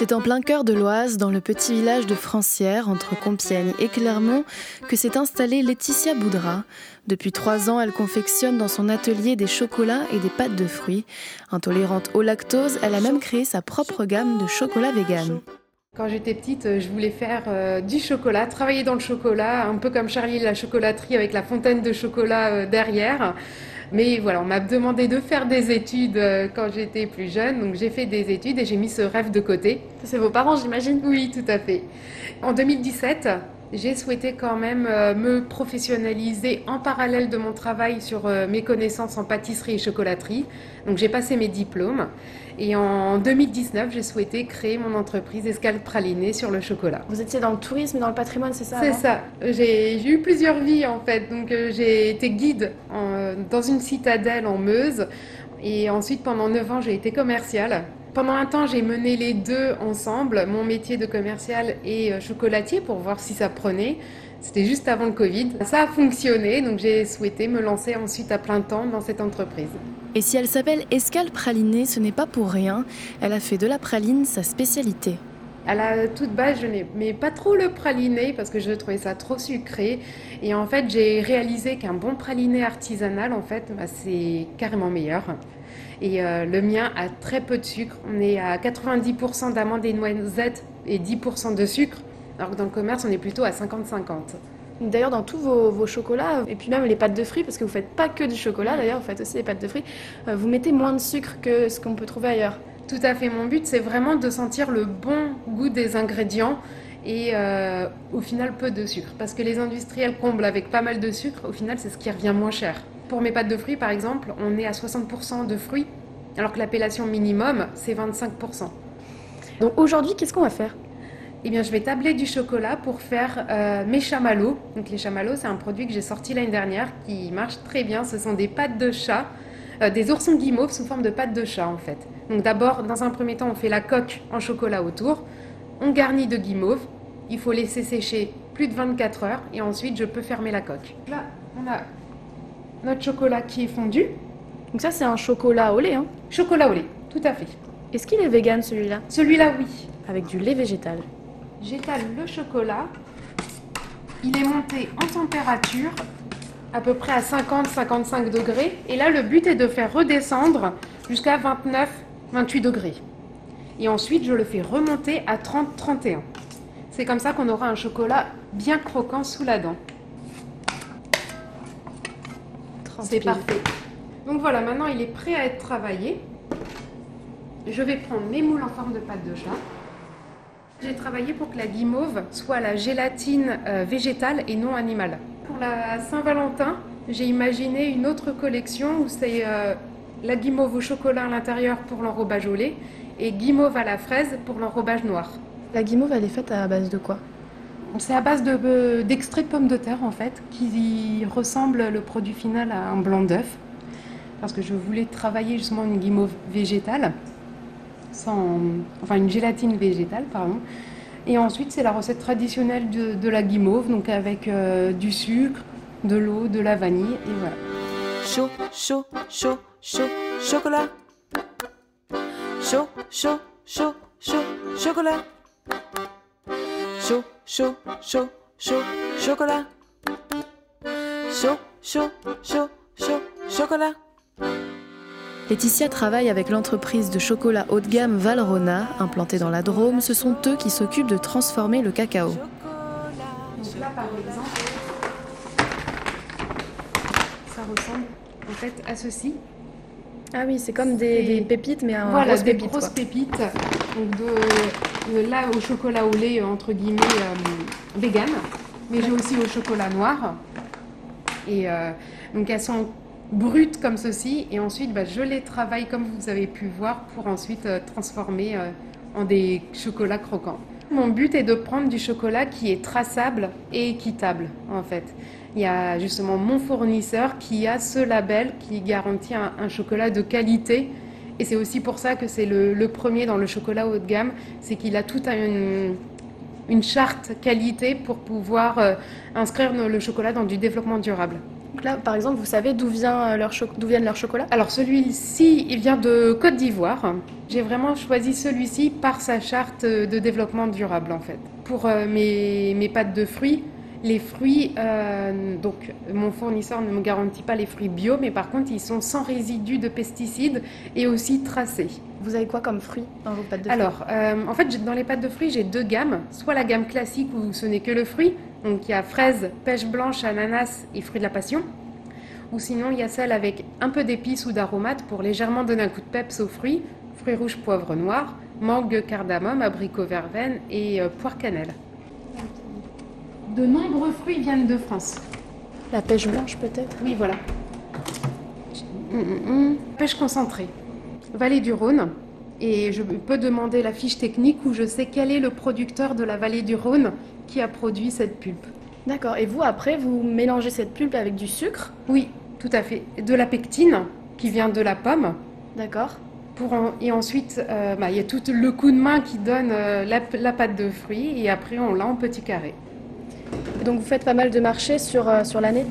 C'est en plein cœur de l'Oise, dans le petit village de Francières, entre Compiègne et Clermont, que s'est installée Laetitia Boudra. Depuis trois ans, elle confectionne dans son atelier des chocolats et des pâtes de fruits. Intolérante au lactose, elle a même créé sa propre gamme de chocolat vegan. Quand j'étais petite, euh, je voulais faire euh, du chocolat, travailler dans le chocolat, un peu comme Charlie la chocolaterie avec la fontaine de chocolat euh, derrière. Mais voilà, on m'a demandé de faire des études quand j'étais plus jeune, donc j'ai fait des études et j'ai mis ce rêve de côté. C'est vos parents, j'imagine? Oui, tout à fait. En 2017, j'ai souhaité quand même me professionnaliser en parallèle de mon travail sur mes connaissances en pâtisserie et chocolaterie. Donc j'ai passé mes diplômes et en 2019, j'ai souhaité créer mon entreprise Escale Pralinée sur le chocolat. Vous étiez dans le tourisme et dans le patrimoine, c'est ça C'est ça. J'ai eu plusieurs vies en fait. Donc euh, j'ai été guide dans une citadelle en Meuse. Et ensuite, pendant 9 ans, j'ai été commerciale. Pendant un temps, j'ai mené les deux ensemble, mon métier de commercial et euh, chocolatier, pour voir si ça prenait. C'était juste avant le Covid. Ça a fonctionné, donc j'ai souhaité me lancer ensuite à plein temps dans cette entreprise. Et si elle s'appelle Escale Pralinée, ce n'est pas pour rien. Elle a fait de la praline sa spécialité. À la toute base, je n'aimais pas trop le praliné parce que je trouvais ça trop sucré. Et en fait, j'ai réalisé qu'un bon praliné artisanal, en fait, bah, c'est carrément meilleur. Et euh, le mien a très peu de sucre. On est à 90% d'amandes et noisettes et 10% de sucre. Alors que dans le commerce, on est plutôt à 50-50. D'ailleurs, dans tous vos, chocolats, et puis même les pâtes de fruits, parce que vous faites pas que du chocolat, d'ailleurs, vous faites aussi les pâtes de fruits, euh, vous mettez moins de sucre que ce qu'on peut trouver ailleurs. Tout à fait. Mon but, c'est vraiment de sentir le bon goût des ingrédients et euh, au final peu de sucre. Parce que les industriels comblent avec pas mal de sucre, au final, c'est ce qui revient moins cher. Pour mes pâtes de fruits, par exemple, on est à 60% de fruits, alors que l'appellation minimum, c'est 25%. Donc aujourd'hui, qu'est-ce qu'on va faire? Eh bien, je vais tabler du chocolat pour faire euh, mes chamallows. Donc, les chamallows, c'est un produit que j'ai sorti l'année dernière qui marche très bien. Ce sont des pâtes de chat, des oursons guimauves sous forme de pâtes de chat en fait. Donc, d'abord, dans un premier temps, on fait la coque en chocolat autour. On garnit de guimauve. Il faut laisser sécher plus de 24 heures et ensuite, je peux fermer la coque. Là, on a notre chocolat qui est fondu. Donc, ça, c'est un chocolat au lait, hein Chocolat au lait, tout à fait. Est-ce qu'il est vegan celui-là? Celui-là, oui. Avec du lait végétal j'étale le chocolat. Il est monté en température à peu près à 50-55 degrés. Et là, le but est de faire redescendre jusqu'à 29-28 degrés. Et ensuite, je le fais remonter à 30-31. C'est comme ça qu'on aura un chocolat bien croquant sous la dent. C'est parfait. Donc voilà, maintenant il est prêt à être travaillé. Je vais prendre mes moules en forme de pâte de chat. J'ai travaillé pour que la guimauve soit la gélatine euh, végétale et non animale. Pour la Saint-Valentin, j'ai imaginé une autre collection où c'est euh, la guimauve au chocolat à l'intérieur pour l'enrobage au lait et guimauve à la fraise pour l'enrobage noir. La guimauve, elle est faite à base de quoi? C'est à base euh, d'extrait de, de pommes de terre en fait, qui ressemble le produit final à un blanc d'œuf. Parce que je voulais travailler justement une guimauve végétale sans, enfin une gélatine végétale, pardon. Et ensuite, c'est la recette traditionnelle de, la guimauve, donc avec euh, du sucre, de l'eau, de la vanille, et voilà. Chaud, chaud, chaud, chaud, chocolat. Chaud, chaud, chaud, chaud, chocolat. Chaud, chaud, chaud, chaud, chocolat. Chaud, chaud, chaud, chaud, chocolat. Laetitia travaille avec l'entreprise de chocolat haut de gamme Valrona, implantée dans la Drôme. Ce sont eux qui s'occupent de transformer le cacao. Donc là, par exemple, ça ressemble en fait à ceci. Ah oui, c'est comme des, pépites, mais en voilà, des grosses pépites. Donc de, là au chocolat au lait entre guillemets euh, vegan, mais j'ai aussi au chocolat noir. Et euh, donc elles sont brutes comme ceci et ensuite bah, je les travaille comme vous avez pu voir pour ensuite euh, transformer euh, en des chocolats croquants. Mon but est de prendre du chocolat qui est traçable et équitable en fait. Il y a justement mon fournisseur qui a ce label qui garantit un, chocolat de qualité et c'est aussi pour ça que c'est le, premier dans le chocolat haut de gamme, c'est qu'il a toute une, charte qualité pour pouvoir euh, inscrire le chocolat dans du développement durable. Là, par exemple, vous savez d'où vient leur d'où viennent leurs chocolats? Alors celui-ci, il vient de Côte d'Ivoire. J'ai vraiment choisi celui-ci par sa charte de développement durable en fait. Pour mes, mes pâtes de fruits, les fruits, euh, donc mon fournisseur ne me garantit pas les fruits bio, mais par contre ils sont sans résidus de pesticides et aussi tracés. Vous avez quoi comme fruits dans vos pâtes de fruits? Alors, euh, en fait, dans les pâtes de fruits, j'ai deux gammes. Soit la gamme classique où ce n'est que le fruit, donc il y a fraise, pêche blanche, ananas et fruits de la passion. Ou sinon, il y a celle avec un peu d'épices ou d'aromates pour légèrement donner un coup de peps aux fruits. Fruits rouges, poivre noir, mangue, cardamome, abricot verveine et euh, poire cannelle de nombreux fruits viennent de France. La pêche blanche peut-être? Oui, voilà. Mm, mm, mm. Pêche concentrée. Vallée du Rhône. Et je peux demander la fiche technique où je sais quel est le producteur de la vallée du Rhône qui a produit cette pulpe. D'accord. Et vous, après, vous mélangez cette pulpe avec du sucre? Oui, tout à fait. De la pectine qui vient de la pomme. D'accord. Pour Et ensuite, euh, bah, il y a tout le coup de main qui donne euh, la, la, pâte de fruits et après on l'a en petits carrés. Donc vous faites pas mal de marchés sur, euh, sur l'année?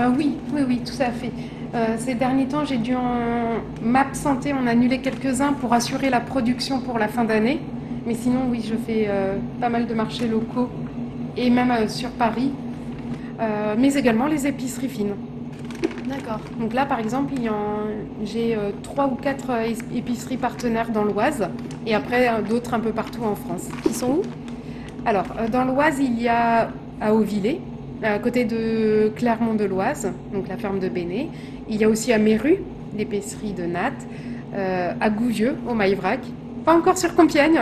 Euh, Oui, oui, oui, tout à fait. Euh, ces derniers temps, j'ai dû en m'absenter, en annuler quelques-uns pour assurer la production pour la fin d'année. Mais sinon, oui, je fais pas mal de marchés locaux et même sur Paris, mais également les épiceries fines. D'accord. Donc là, par exemple, j'ai trois ou quatre épiceries partenaires dans l'Oise et après d'autres un peu partout en France. Qui sont où? Alors, dans l'Oise, il y a à Auvillé, à côté de Clermont-de-Loise, donc la ferme de Béné. Il y a aussi à Méru, l'épicerie de Nat, euh, à Gouvieux, au Maïvrac. Pas encore sur Compiègne,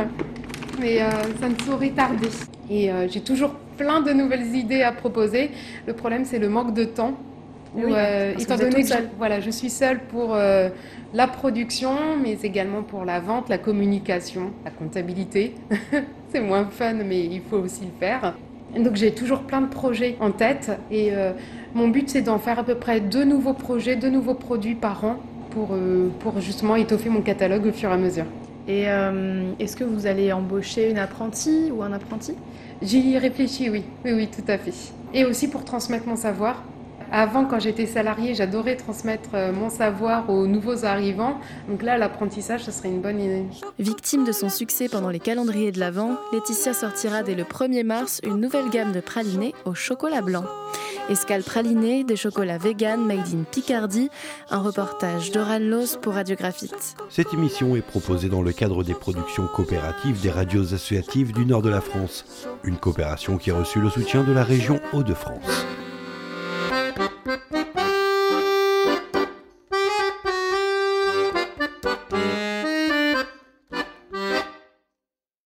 mais euh, ça ne saurait tarder. Et euh, j'ai toujours plein de nouvelles idées à proposer. Le problème, c'est le manque de temps. Oui, étant donné que je, voilà, je suis seule pour la production, mais également pour la vente, la communication, la comptabilité. c'est moins fun, mais il faut aussi le faire. Donc j'ai toujours plein de projets en tête et euh, mon but c'est d'en faire à peu près deux nouveaux projets, deux nouveaux produits par an pour, euh, pour justement étoffer mon catalogue au fur et à mesure. Et euh, est-ce que vous allez embaucher une apprentie ou un apprenti? J'y réfléchis, oui. Oui, oui, tout à fait. Et aussi pour transmettre mon savoir. Avant, quand j'étais salariée, j'adorais transmettre euh, mon savoir aux nouveaux arrivants. Donc là, l'apprentissage, ce serait une bonne idée. Victime de son succès pendant les calendriers de l'Avent, Laetitia sortira dès le 1er mars une nouvelle gamme de pralinés au chocolat blanc. Escale praliné, des chocolats vegan made in Picardie, un reportage d'Oran Los pour Radio Graphite. Cette émission est proposée dans le cadre des productions coopératives des radios associatives du nord de la France, une coopération qui a reçu le soutien de la région Hauts-de-France.